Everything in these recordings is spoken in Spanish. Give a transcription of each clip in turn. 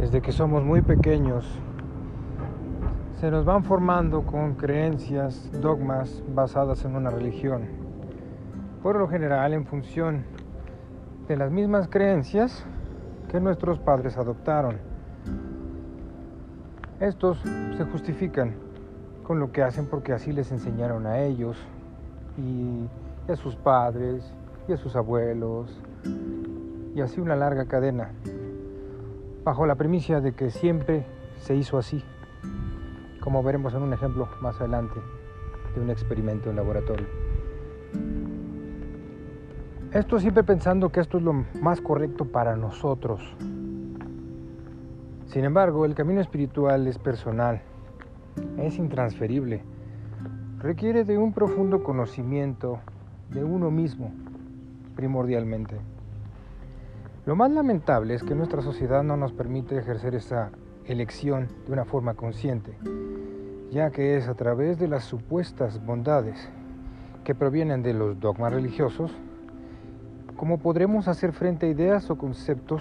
desde que somos muy pequeños, se nos van formando con creencias, dogmas basadas en una religión. Por lo general en función de las mismas creencias que nuestros padres adoptaron. Estos se justifican con lo que hacen porque así les enseñaron a ellos y a sus padres y a sus abuelos y así una larga cadena bajo la premisa de que siempre se hizo así, como veremos en un ejemplo más adelante de un experimento en laboratorio. Esto siempre pensando que esto es lo más correcto para nosotros. Sin embargo, el camino espiritual es personal, es intransferible, requiere de un profundo conocimiento de uno mismo, primordialmente. Lo más lamentable es que nuestra sociedad no nos permite ejercer esa elección de una forma consciente, ya que es a través de las supuestas bondades que provienen de los dogmas religiosos como podremos hacer frente a ideas o conceptos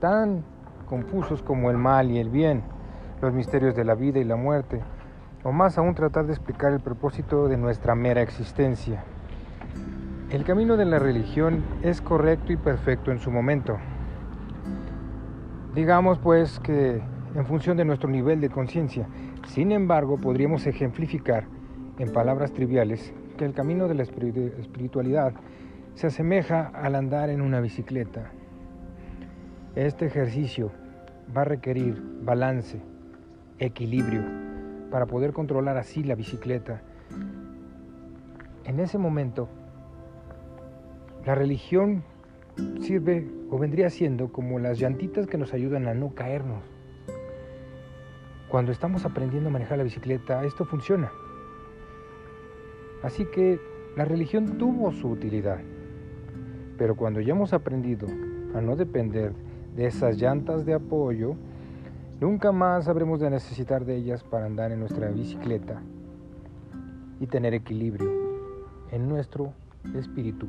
tan confusos como el mal y el bien, los misterios de la vida y la muerte, o más aún tratar de explicar el propósito de nuestra mera existencia. El camino de la religión es correcto y perfecto en su momento. Digamos pues que en función de nuestro nivel de conciencia. Sin embargo, podríamos ejemplificar en palabras triviales que el camino de la espiritualidad se asemeja al andar en una bicicleta. Este ejercicio va a requerir balance, equilibrio, para poder controlar así la bicicleta. En ese momento la religión sirve o vendría siendo como las llantitas que nos ayudan a no caernos. Cuando estamos aprendiendo a manejar la bicicleta, esto funciona. Así que la religión tuvo su utilidad. Pero cuando ya hemos aprendido a no depender de esas llantas de apoyo, nunca más habremos de necesitar de ellas para andar en nuestra bicicleta y tener equilibrio en nuestro espíritu.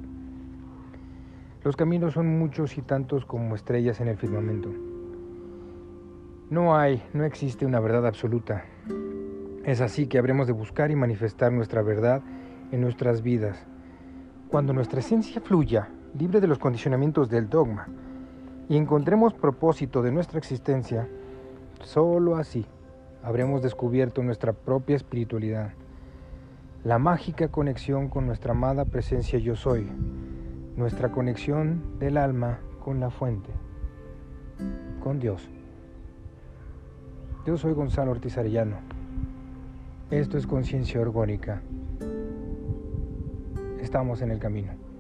Los caminos son muchos y tantos como estrellas en el firmamento. No hay, no existe una verdad absoluta. Es así que habremos de buscar y manifestar nuestra verdad en nuestras vidas. Cuando nuestra esencia fluya, libre de los condicionamientos del dogma, y encontremos propósito de nuestra existencia, solo así habremos descubierto nuestra propia espiritualidad, la mágica conexión con nuestra amada presencia yo soy, nuestra conexión del alma con la fuente, con Dios. Yo soy Gonzalo Ortiz Arellano. Esto es conciencia orgónica. Estamos en el camino.